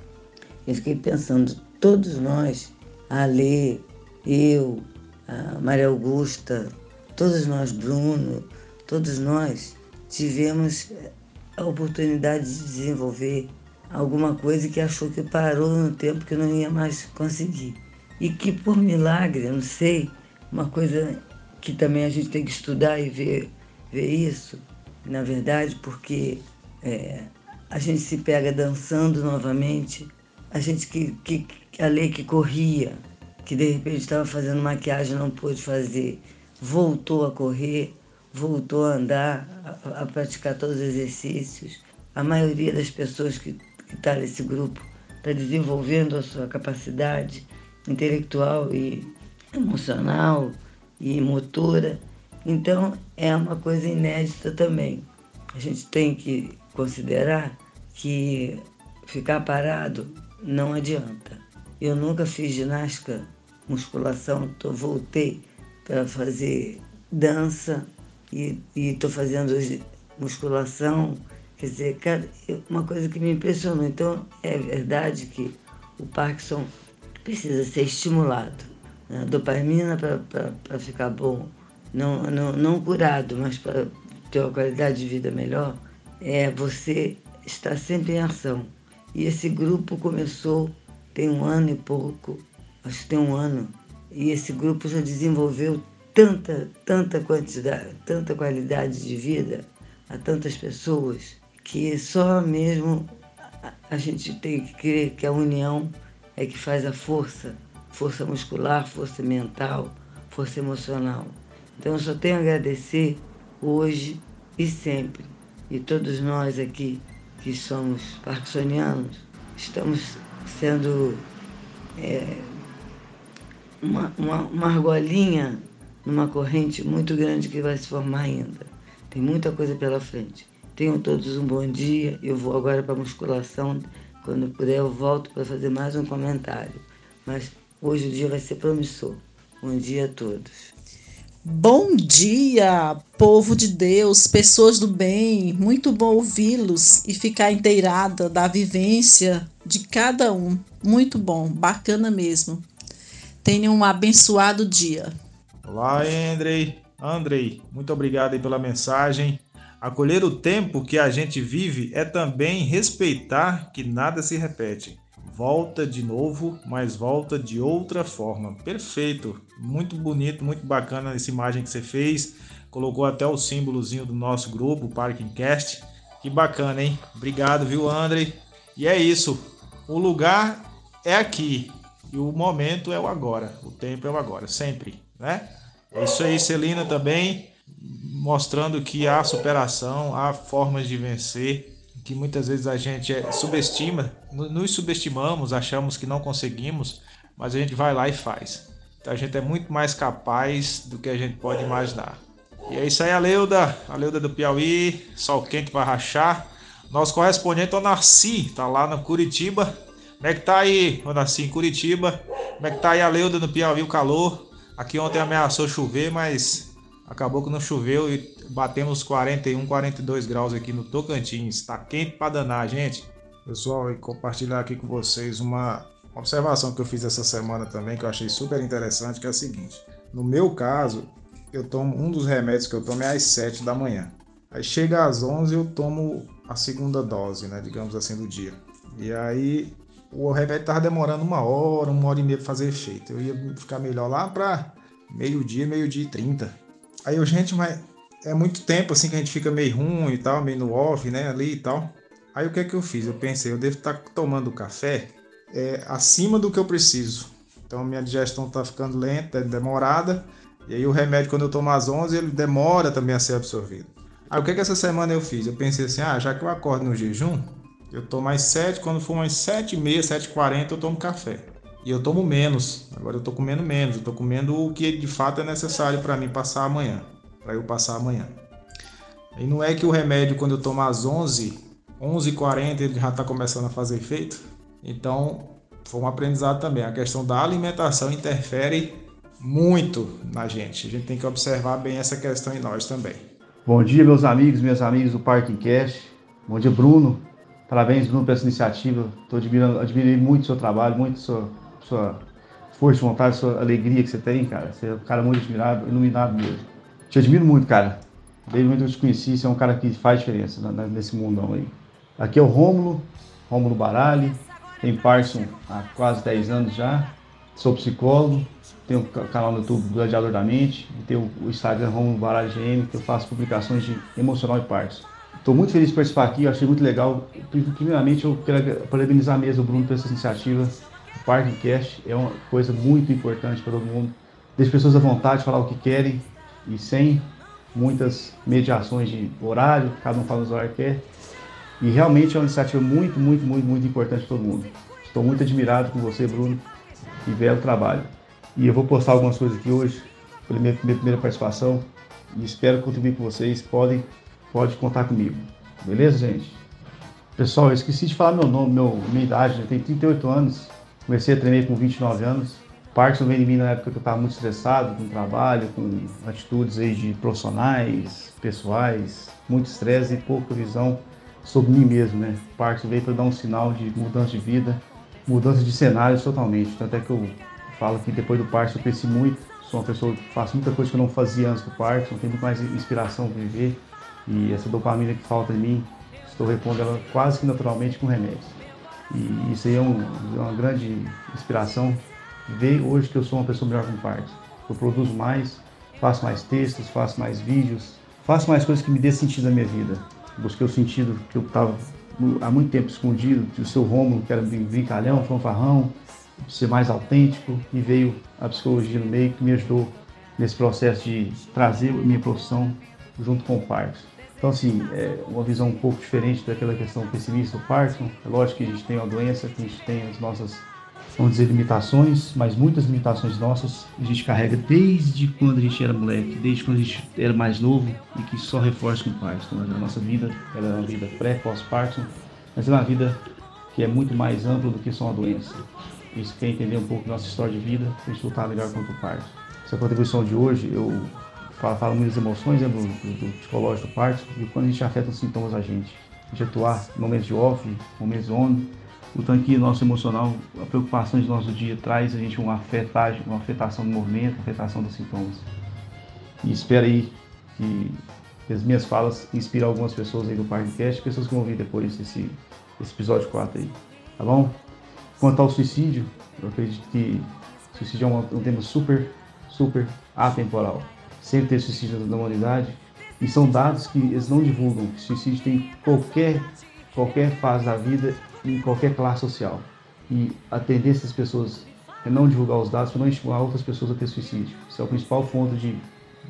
eu fiquei pensando, todos nós, a Lê, eu, a Maria Augusta, todos nós, Bruno, todos nós tivemos a oportunidade de desenvolver alguma coisa que achou que parou no tempo que não ia mais conseguir. E que por milagre, eu não sei, uma coisa que também a gente tem que estudar e ver, ver isso, na verdade, porque é, a gente se pega dançando novamente a gente que, que a lei que corria, que de repente estava fazendo maquiagem não pôde fazer, voltou a correr, voltou a andar, a, a praticar todos os exercícios. A maioria das pessoas que está nesse grupo está desenvolvendo a sua capacidade intelectual e emocional e motora. Então é uma coisa inédita também. A gente tem que considerar que ficar parado não adianta. Eu nunca fiz ginástica, musculação, tô, voltei para fazer dança e estou fazendo hoje musculação. Quer dizer, cara, uma coisa que me impressionou. Então, é verdade que o Parkinson precisa ser estimulado. Dopamina para ficar bom, não, não, não curado, mas para ter uma qualidade de vida melhor, é você estar sempre em ação. E esse grupo começou tem um ano e pouco, acho que tem um ano, e esse grupo já desenvolveu tanta, tanta quantidade, tanta qualidade de vida a tantas pessoas que só mesmo a gente tem que crer que a união é que faz a força, força muscular, força mental, força emocional. Então eu só tenho a agradecer hoje e sempre. E todos nós aqui que somos parkinsonianos, estamos sendo é, uma, uma, uma argolinha numa corrente muito grande que vai se formar ainda. Tem muita coisa pela frente. Tenham todos um bom dia. Eu vou agora para a musculação. Quando puder, eu volto para fazer mais um comentário. Mas hoje o dia vai ser promissor. Bom dia a todos. Bom dia, povo de Deus, pessoas do bem. Muito bom ouvi-los e ficar inteirada da vivência de cada um. Muito bom, bacana mesmo. Tenham um abençoado dia. Olá, Andrei. Andrei, muito obrigado pela mensagem. Acolher o tempo que a gente vive é também respeitar que nada se repete volta de novo, mas volta de outra forma. Perfeito, muito bonito, muito bacana essa imagem que você fez. Colocou até o símbolozinho do nosso grupo, Parking Cast. Que bacana, hein? Obrigado, viu, André? E é isso. O lugar é aqui e o momento é o agora. O tempo é o agora, sempre, né? É isso aí, Celina também mostrando que há superação, há formas de vencer que muitas vezes a gente é, subestima, nos subestimamos, achamos que não conseguimos, mas a gente vai lá e faz. a gente é muito mais capaz do que a gente pode imaginar. E é isso aí, Aleuda. Aleuda do Piauí, sol quente para rachar. Nosso correspondente, o Narci, tá lá no Curitiba. Como é que tá aí, o Narci, em Curitiba? Como é que tá aí a Leuda no Piauí, o calor? Aqui ontem ameaçou chover, mas acabou que não choveu e batemos 41, 42 graus aqui no Tocantins. Tá quente para danar, gente. Pessoal, e compartilhar aqui com vocês uma observação que eu fiz essa semana também, que eu achei super interessante, que é a seguinte. No meu caso, eu tomo um dos remédios que eu tomo é às 7 da manhã. Aí chega às 11 eu tomo a segunda dose, né, digamos assim, do dia. E aí o remédio tava demorando uma hora, uma hora e meia para fazer efeito. Eu ia ficar melhor lá para meio-dia, meio-dia e trinta. Aí eu, gente, mas é muito tempo assim que a gente fica meio ruim e tal, meio no off, né, ali e tal. Aí o que é que eu fiz? Eu pensei, eu devo estar tá tomando café é, acima do que eu preciso. Então minha digestão está ficando lenta, demorada. E aí o remédio, quando eu tomo às 11, ele demora também a ser absorvido. Aí o que é que essa semana eu fiz? Eu pensei assim, ah, já que eu acordo no jejum, eu tomo às 7, quando for umas 7 e meia, 7 e 40 eu tomo café. E eu tomo menos. Agora eu tô comendo menos. Eu tô comendo o que de fato é necessário para mim passar amanhã. Para eu passar amanhã. E não é que o remédio, quando eu tomo às 11, 11h40, ele já está começando a fazer efeito. Então, foi um aprendizado também. A questão da alimentação interfere muito na gente. A gente tem que observar bem essa questão em nós também. Bom dia, meus amigos, minhas amigas do Parking Cash. Bom dia, Bruno. Parabéns, Bruno, por essa iniciativa. Estou admirando, admirei muito o seu trabalho, muito sua, sua força de vontade, sua alegria que você tem, cara. Você é um cara muito admirado, iluminado mesmo. Te admiro muito, cara. Desde o momento que eu te conheci, você é um cara que faz diferença nesse mundão aí. Aqui é o Rômulo, Rômulo Barali. Tem Parson há quase 10 anos já. Sou psicólogo, tem o canal no YouTube Gladiador da Mente, e tem o Instagram Romulo Baralho GM, que eu faço publicações de emocional e partes. Estou muito feliz de participar aqui, achei muito legal. Primeiramente, eu quero parabenizar mesmo o Bruno por essa iniciativa. O Parking Cast é uma coisa muito importante para todo mundo. Deixa pessoas à vontade de falar o que querem e sem muitas mediações de horário, cada um fala nos horários que quer. E realmente é uma iniciativa muito, muito, muito, muito importante para todo mundo. Estou muito admirado com você, Bruno, e belo trabalho. E eu vou postar algumas coisas aqui hoje, pela minha, minha primeira participação, e espero contribuir com vocês. Podem, pode contar comigo. Beleza, gente? Pessoal, eu esqueci de falar meu nome, meu, minha idade, eu tenho 38 anos, comecei a treinar com 29 anos. Parkinson veio em mim na época que eu estava muito estressado com o trabalho, com atitudes aí de profissionais, pessoais, muito estresse e pouca visão sobre mim mesmo, né? Parkinson veio para dar um sinal de mudança de vida, mudança de cenários totalmente. Tanto é que eu falo que depois do Parkinson eu cresci muito, sou uma pessoa que faço muita coisa que eu não fazia antes do Parkinson, tenho muito mais inspiração para viver e essa dopamina que falta em mim, estou repondo ela quase que naturalmente com remédios. E isso aí é, um, é uma grande inspiração, ver hoje que eu sou uma pessoa melhor com Parkinson. Eu produzo mais, faço mais textos, faço mais vídeos, faço mais coisas que me dê sentido na minha vida. Busquei o sentido que eu estava há muito tempo escondido, o seu Rômulo, que era brincalhão, fanfarrão, ser mais autêntico, e veio a psicologia no meio que me ajudou nesse processo de trazer minha profissão junto com o Parkinson. Então, assim, é uma visão um pouco diferente daquela questão pessimista do Parkinson. É lógico que a gente tem uma doença, que a gente tem as nossas, vamos dizer, limitações, mas muitas limitações nossas a gente carrega desde quando a gente era moleque, desde quando a gente era mais novo e que só reforça com o Parkinson. A nossa vida ela é uma vida pré, pós-Parkinson, mas é uma vida que é muito mais ampla do que só uma doença. Isso quer entender um pouco da nossa história de vida, para a gente lutar melhor contra o Parkinson. Essa contribuição de hoje, eu falo muitas emoções né, do, do, do, psicológico do Parkinson, e quando a gente afeta os sintomas da gente. A gente atuar momentos de off, momentos on, o tanque nosso emocional, a preocupação do nosso dia traz a gente uma afetagem, uma afetação do movimento, afetação dos sintomas. E espero aí que as minhas falas inspirem algumas pessoas aí do Parkcast, pessoas que vão ouvir depois esse, esse episódio 4 aí. Tá bom? Quanto ao suicídio, eu acredito que suicídio é um, um tema super, super atemporal. Sempre tem suicídio na humanidade. E são dados que eles não divulgam. Suicídio tem qualquer, qualquer fase da vida, em qualquer classe social. E a tendência das pessoas é não divulgar os dados para não estimular outras pessoas a ter suicídio. Isso é o principal ponto de,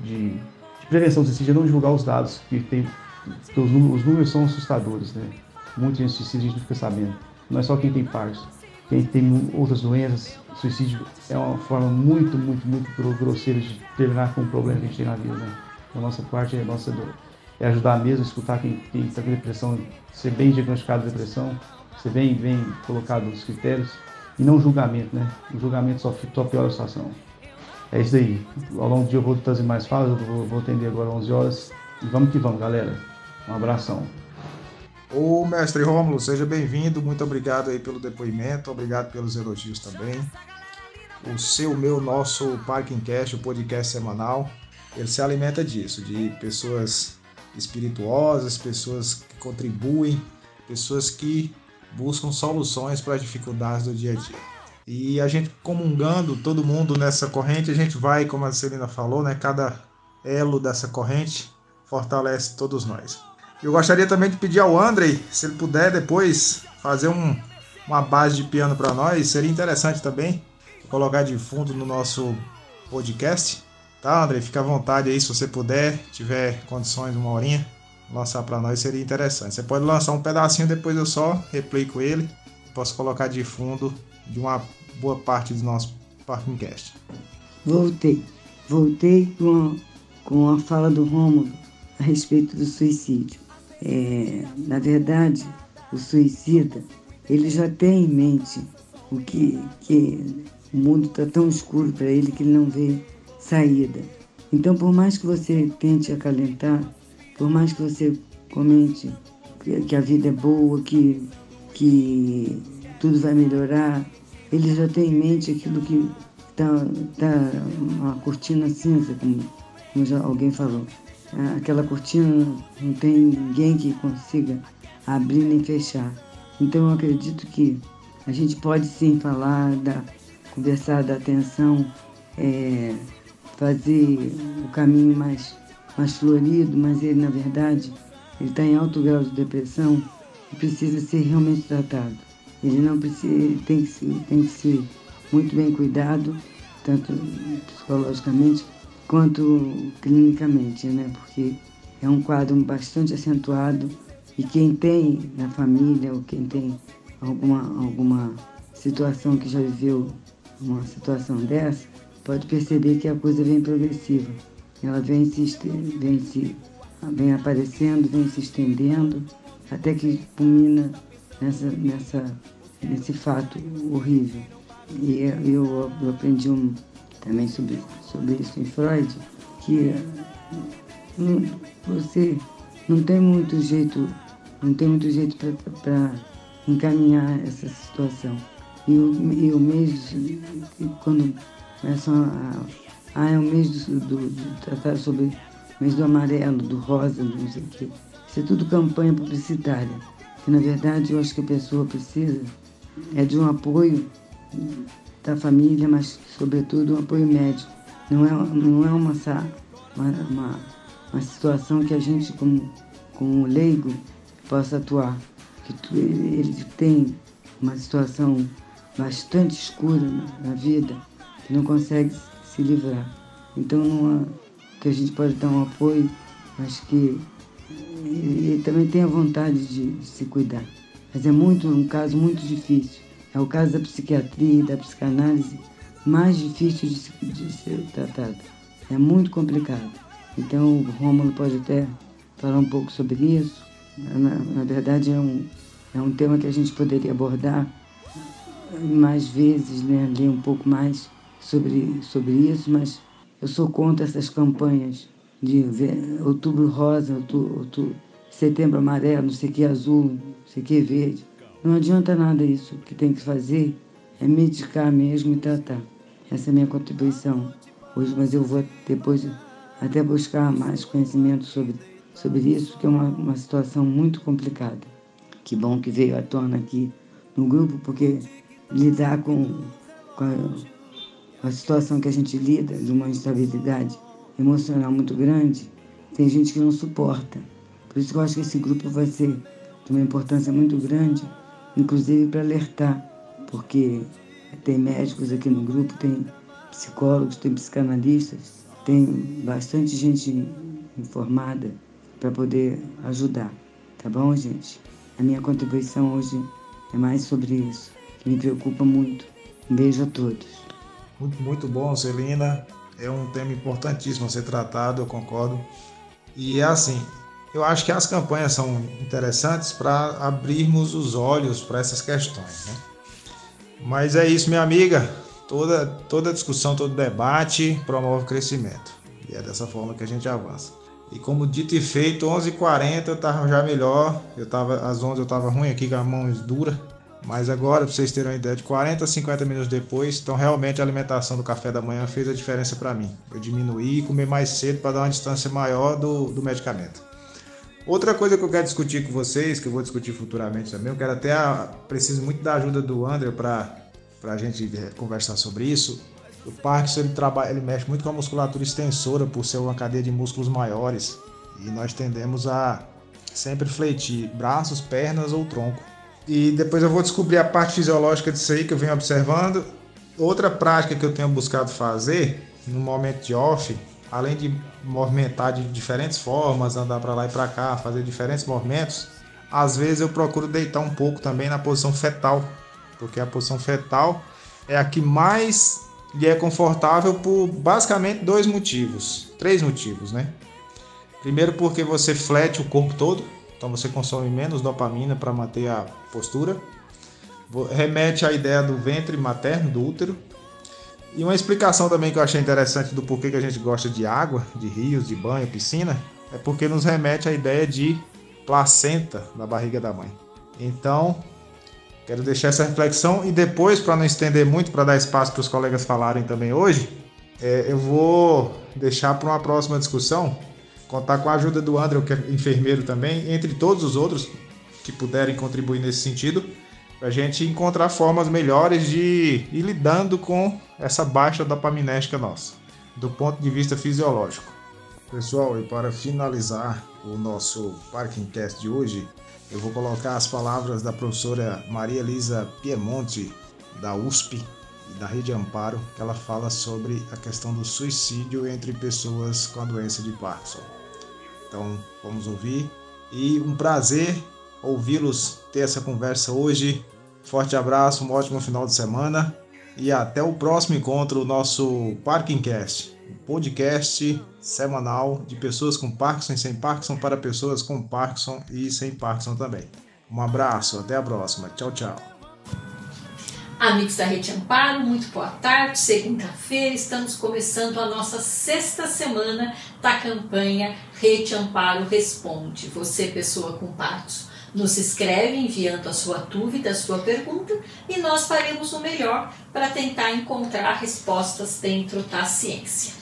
de, de prevenção do suicídio, é não divulgar os dados, que tem, os números, os números são assustadores. Né? Muita gente a gente não fica sabendo. Não é só quem tem Parkinson quem tem outras doenças, suicídio é uma forma muito, muito, muito grosseira de terminar com um problema que a gente tem na vida. Né? A nossa parte é, nossa, é ajudar mesmo, escutar quem está com depressão, ser bem diagnosticado de depressão, ser bem, bem colocado nos critérios e não julgamento, né? O julgamento só, só piora a situação. É isso aí. Ao longo do dia eu vou trazer mais falas, eu vou, vou atender agora 11 horas. E vamos que vamos, galera. Um abração. Ô mestre Rômulo, seja bem-vindo. Muito obrigado aí pelo depoimento, obrigado pelos elogios também. O seu, meu, nosso Parking Cast, o podcast semanal, ele se alimenta disso, de pessoas espirituosas, pessoas que contribuem, pessoas que buscam soluções para as dificuldades do dia a dia. E a gente comungando todo mundo nessa corrente, a gente vai, como a Celina falou, né, cada elo dessa corrente fortalece todos nós. Eu gostaria também de pedir ao Andrei, se ele puder depois fazer um, uma base de piano para nós, seria interessante também colocar de fundo no nosso podcast. Tá, Andrei? Fica à vontade aí se você puder, tiver condições, uma horinha, lançar para nós seria interessante. Você pode lançar um pedacinho, depois eu só replico ele, posso colocar de fundo de uma boa parte do nosso Parkingcast. Voltei. Voltei com, com a fala do Rômulo a respeito do suicídio. É, na verdade, o suicida, ele já tem em mente o que, que o mundo está tão escuro para ele que ele não vê saída. Então, por mais que você tente acalentar, por mais que você comente que a vida é boa, que, que tudo vai melhorar, ele já tem em mente aquilo que está tá uma cortina cinza, como, como alguém falou. Aquela cortina não tem ninguém que consiga abrir nem fechar. Então eu acredito que a gente pode sim falar, da, conversar da atenção, é, fazer o caminho mais, mais florido, mas ele na verdade ele está em alto grau de depressão e precisa ser realmente tratado. Ele não precisa, ele tem que ser, tem que ser muito bem cuidado, tanto psicologicamente quanto clinicamente, né? Porque é um quadro bastante acentuado e quem tem na família ou quem tem alguma, alguma situação que já viveu uma situação dessa, pode perceber que a coisa vem progressiva. Ela vem se, vem se vem aparecendo, vem se estendendo, até que culmina nessa, nessa, nesse fato horrível. E eu, eu aprendi um, também sobre, sobre isso em Freud, que não, você não tem muito jeito, não tem muito jeito para encaminhar essa situação. E o, e o mês, quando começam a. Ah, é o mês do, do, de tratar sobre o mês do amarelo, do rosa, do não sei o quê. Isso é tudo campanha publicitária. Que na verdade eu acho que a pessoa precisa é de um apoio da família, mas sobretudo um apoio médico. Não é, não é uma, uma, uma, situação que a gente, como, como leigo, possa atuar. Que ele tem uma situação bastante escura na, na vida, que não consegue se livrar. Então não há, que a gente pode dar um apoio, mas que ele, ele também tem a vontade de, de se cuidar. Mas é muito um caso muito difícil. É o caso da psiquiatria e da psicanálise mais difícil de, de ser tratado. É muito complicado. Então o Rômulo pode até falar um pouco sobre isso. Na, na verdade é um, é um tema que a gente poderia abordar mais vezes, né? ler um pouco mais sobre, sobre isso, mas eu sou contra essas campanhas de outubro rosa, outubro, outubro, setembro amarelo, não sei o que azul, não sei o que verde. Não adianta nada isso. O que tem que fazer é medicar mesmo e tratar. Essa é a minha contribuição hoje, mas eu vou depois até buscar mais conhecimento sobre, sobre isso, que é uma, uma situação muito complicada. Que bom que veio à tona aqui no grupo, porque lidar com, com a, a situação que a gente lida, de uma instabilidade emocional muito grande, tem gente que não suporta. Por isso que eu acho que esse grupo vai ser de uma importância muito grande inclusive para alertar, porque tem médicos aqui no grupo, tem psicólogos, tem psicanalistas, tem bastante gente informada para poder ajudar, tá bom, gente? A minha contribuição hoje é mais sobre isso, que me preocupa muito. Um beijo a todos. Muito, muito bom, Celina. É um tema importantíssimo a ser tratado, eu concordo. E é assim, eu acho que as campanhas são interessantes para abrirmos os olhos para essas questões. Né? Mas é isso, minha amiga. Toda, toda discussão, todo debate promove crescimento. E é dessa forma que a gente avança. E como dito e feito, 11h40 eu estava já melhor. Eu tava, às 11 eu estava ruim aqui com a mão dura. Mas agora, para vocês terem uma ideia, de 40 a 50 minutos depois, então realmente a alimentação do café da manhã fez a diferença para mim. Eu diminuí e comer mais cedo para dar uma distância maior do, do medicamento. Outra coisa que eu quero discutir com vocês, que eu vou discutir futuramente também, eu quero até a, preciso muito da ajuda do André para a gente conversar sobre isso. O Parkinson ele trabalha, ele mexe muito com a musculatura extensora por ser uma cadeia de músculos maiores e nós tendemos a sempre fletir braços, pernas ou tronco. E depois eu vou descobrir a parte fisiológica disso aí que eu venho observando. Outra prática que eu tenho buscado fazer no momento de off, além de movimentar de diferentes formas, andar para lá e para cá, fazer diferentes movimentos, às vezes eu procuro deitar um pouco também na posição fetal, porque a posição fetal é a que mais lhe é confortável por basicamente dois motivos, três motivos, né? Primeiro porque você flete o corpo todo, então você consome menos dopamina para manter a postura. Remete à ideia do ventre materno, do útero. E uma explicação também que eu achei interessante do porquê que a gente gosta de água, de rios, de banho, piscina, é porque nos remete à ideia de placenta na barriga da mãe. Então, quero deixar essa reflexão e depois, para não estender muito, para dar espaço para os colegas falarem também hoje, é, eu vou deixar para uma próxima discussão contar com a ajuda do André, que é enfermeiro também, entre todos os outros que puderem contribuir nesse sentido, para a gente encontrar formas melhores de ir lidando com essa baixa dopaminética nossa, do ponto de vista fisiológico. Pessoal, e para finalizar o nosso Parking Test de hoje, eu vou colocar as palavras da professora Maria Elisa Piemonte, da USP e da Rede Amparo, que ela fala sobre a questão do suicídio entre pessoas com a doença de Parkinson. Então vamos ouvir. E um prazer ouvi-los ter essa conversa hoje. Forte abraço, um ótimo final de semana e até o próximo encontro, nosso Parkingcast, um podcast semanal de pessoas com Parkinson e sem Parkinson para pessoas com Parkinson e sem Parkinson também. Um abraço, até a próxima. Tchau, tchau. Amigos da Rede Amparo, muito boa tarde. Segunda-feira estamos começando a nossa sexta semana da campanha Rede Amparo Responde. Você, pessoa com partos, nos escreve enviando a sua dúvida, a sua pergunta e nós faremos o melhor para tentar encontrar respostas dentro da ciência.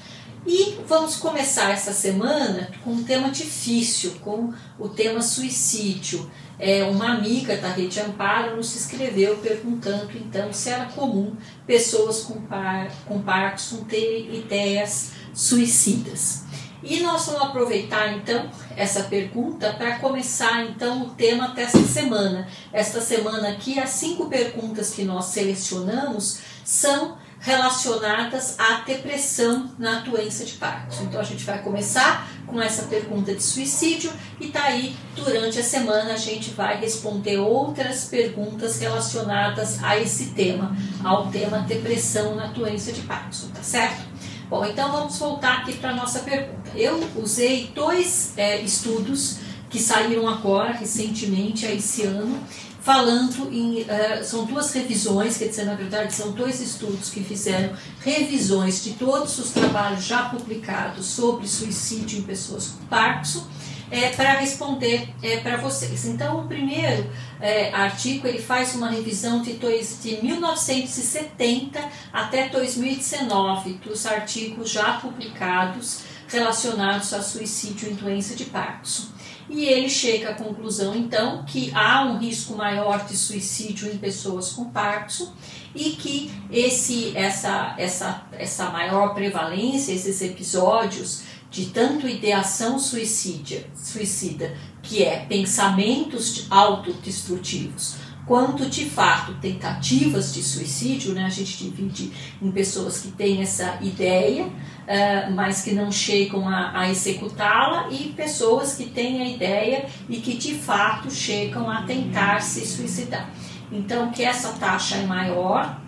E vamos começar essa semana com um tema difícil, com o tema suicídio é, uma amiga da Rede Amparo nos escreveu perguntando então se era comum pessoas com, par, com Parkinson terem ideias suicidas. E nós vamos aproveitar então essa pergunta para começar então o tema desta semana. Esta semana aqui, as cinco perguntas que nós selecionamos são relacionadas à depressão na doença de Parkinson. Então a gente vai começar com essa pergunta de suicídio e tá aí durante a semana a gente vai responder outras perguntas relacionadas a esse tema, ao tema depressão na doença de Parkinson, tá certo? Bom, então vamos voltar aqui para a nossa pergunta. Eu usei dois é, estudos que saíram agora, recentemente, esse ano, falando em. Uh, são duas revisões, quer dizer, na verdade, são dois estudos que fizeram revisões de todos os trabalhos já publicados sobre suicídio em pessoas com Parkinson. É, para responder é, para vocês. Então, o primeiro é, artigo ele faz uma revisão de, dois, de 1970 até 2019 dos artigos já publicados relacionados a suicídio em doença de Parkinson e ele chega à conclusão então que há um risco maior de suicídio em pessoas com Parkinson e que esse essa essa essa maior prevalência esses episódios de tanto ideação suicídia, suicida, que é pensamentos autodestrutivos, quanto de fato tentativas de suicídio, né? A gente divide em pessoas que têm essa ideia, uh, mas que não chegam a, a executá-la, e pessoas que têm a ideia e que de fato chegam a tentar se suicidar. Então, que essa taxa é maior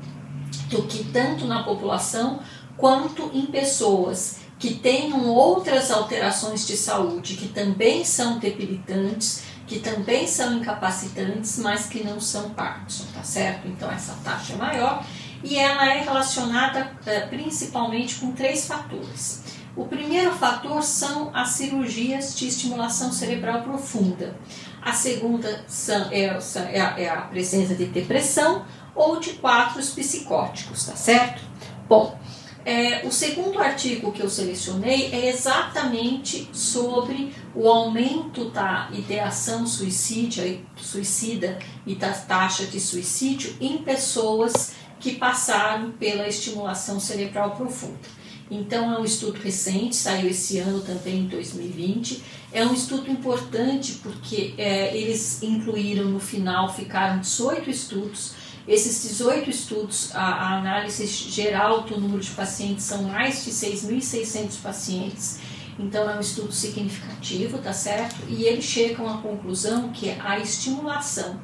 do que tanto na população quanto em pessoas que tenham outras alterações de saúde que também são debilitantes, que também são incapacitantes, mas que não são Parkinson, tá certo? Então essa taxa é maior e ela é relacionada é, principalmente com três fatores. O primeiro fator são as cirurgias de estimulação cerebral profunda. A segunda são, é, é, a, é a presença de depressão ou de quadros psicóticos, tá certo? Bom, é, o segundo artigo que eu selecionei é exatamente sobre o aumento da ideação suicídia, suicida e da taxa de suicídio em pessoas que passaram pela estimulação cerebral profunda. Então, é um estudo recente, saiu esse ano também, em 2020. É um estudo importante porque é, eles incluíram no final, ficaram 18 estudos esses 18 estudos, a, a análise geral do número de pacientes são mais de 6.600 pacientes, então é um estudo significativo, tá certo? E eles chegam à conclusão que a estimulação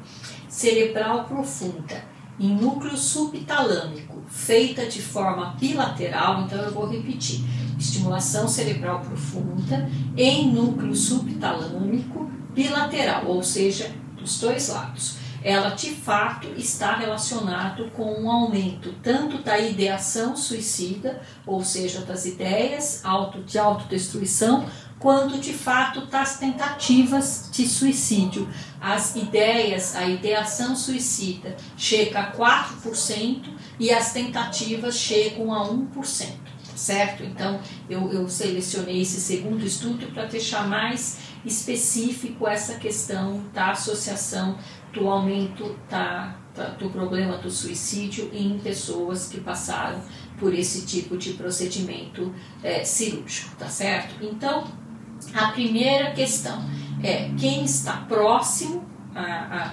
cerebral profunda em núcleo subtalâmico, feita de forma bilateral, então eu vou repetir: estimulação cerebral profunda em núcleo subtalâmico bilateral, ou seja, dos dois lados ela de fato está relacionado com um aumento tanto da ideação suicida, ou seja, das ideias auto, de autodestruição, quanto de fato das tentativas de suicídio. As ideias, a ideação suicida chega a 4% e as tentativas chegam a 1%. Certo? Então, eu, eu selecionei esse segundo estudo para deixar mais específico essa questão da associação do aumento tá, tá, do problema do suicídio em pessoas que passaram por esse tipo de procedimento é, cirúrgico, tá certo? Então, a primeira questão é quem está próximo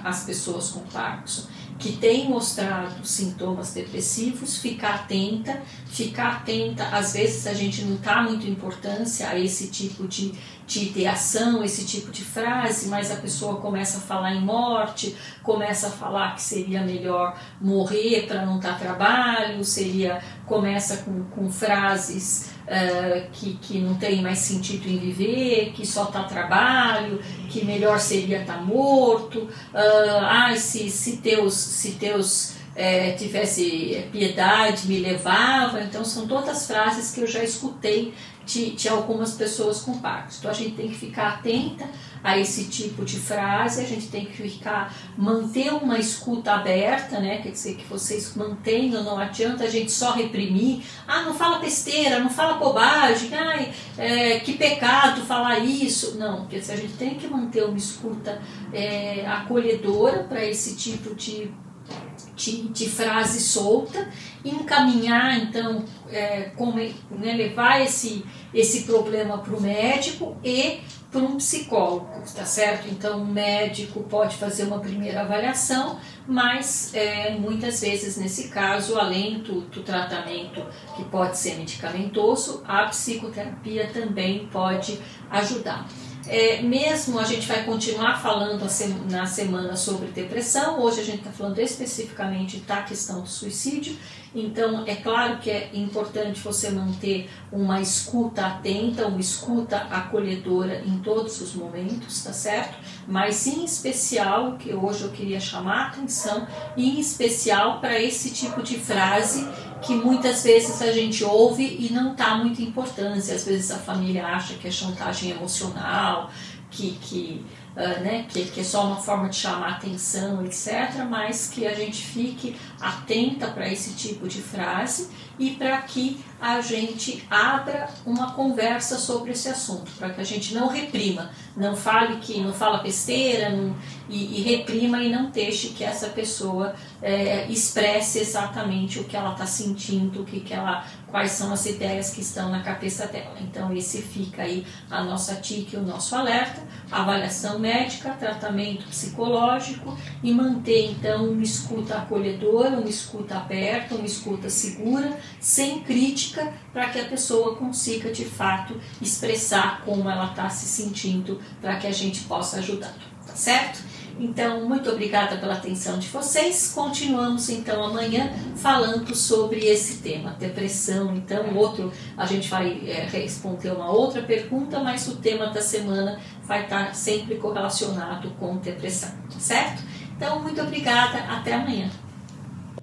às pessoas com Parkinson que tem mostrado sintomas depressivos, ficar atenta, ficar atenta, às vezes a gente não dá muita importância a esse tipo de, de ideação, esse tipo de frase, mas a pessoa começa a falar em morte, começa a falar que seria melhor morrer para não dar trabalho, seria começa com, com frases uh, que, que não tem mais sentido em viver, que só está trabalho, que melhor seria estar tá morto, uh, ah, se, se Deus, se Deus é, tivesse piedade, me levava. Então, são todas frases que eu já escutei de, de algumas pessoas com Parkinson. Então, a gente tem que ficar atenta a esse tipo de frase, a gente tem que ficar, manter uma escuta aberta, né? Quer dizer, que vocês mantenham, não adianta a gente só reprimir. Ah, não fala besteira, não fala bobagem, ai, é, que pecado falar isso. Não, quer dizer, a gente tem que manter uma escuta é, acolhedora para esse tipo de de, de, frase solta, encaminhar, então, é, como, né, levar esse, esse problema para o médico e para um psicólogo, tá certo? Então, o médico pode fazer uma primeira avaliação, mas é, muitas vezes, nesse caso, além do, do tratamento que pode ser medicamentoso, a psicoterapia também pode ajudar. É, mesmo a gente vai continuar falando na semana sobre depressão, hoje a gente está falando especificamente da questão do suicídio, então é claro que é importante você manter uma escuta atenta, uma escuta acolhedora em todos os momentos, tá certo? Mas em especial, que hoje eu queria chamar a atenção, em especial para esse tipo de frase que muitas vezes a gente ouve e não dá muita importância. Às vezes a família acha que é chantagem emocional, que, que, uh, né, que, que, é só uma forma de chamar atenção, etc., mas que a gente fique atenta para esse tipo de frase e para que a gente abra uma conversa sobre esse assunto, para que a gente não reprima, não fale que não fala besteira não, e, e, reprima e não deixe que essa pessoa é, expresse exatamente o que ela está sentindo, o que, que ela, quais são as ideias que estão na cabeça dela. Então esse fica aí a nossa TIC, o nosso alerta, avaliação médica, tratamento psicológico e manter então uma escuta acolhedora, uma escuta aberta, uma escuta segura, sem crítica, para que a pessoa consiga de fato expressar como ela está se sentindo, para que a gente possa ajudar, tá certo? Então, muito obrigada pela atenção de vocês. Continuamos então amanhã falando sobre esse tema, depressão. Então, outro, a gente vai é, responder uma outra pergunta, mas o tema da semana vai estar sempre correlacionado com depressão, certo? Então, muito obrigada, até amanhã.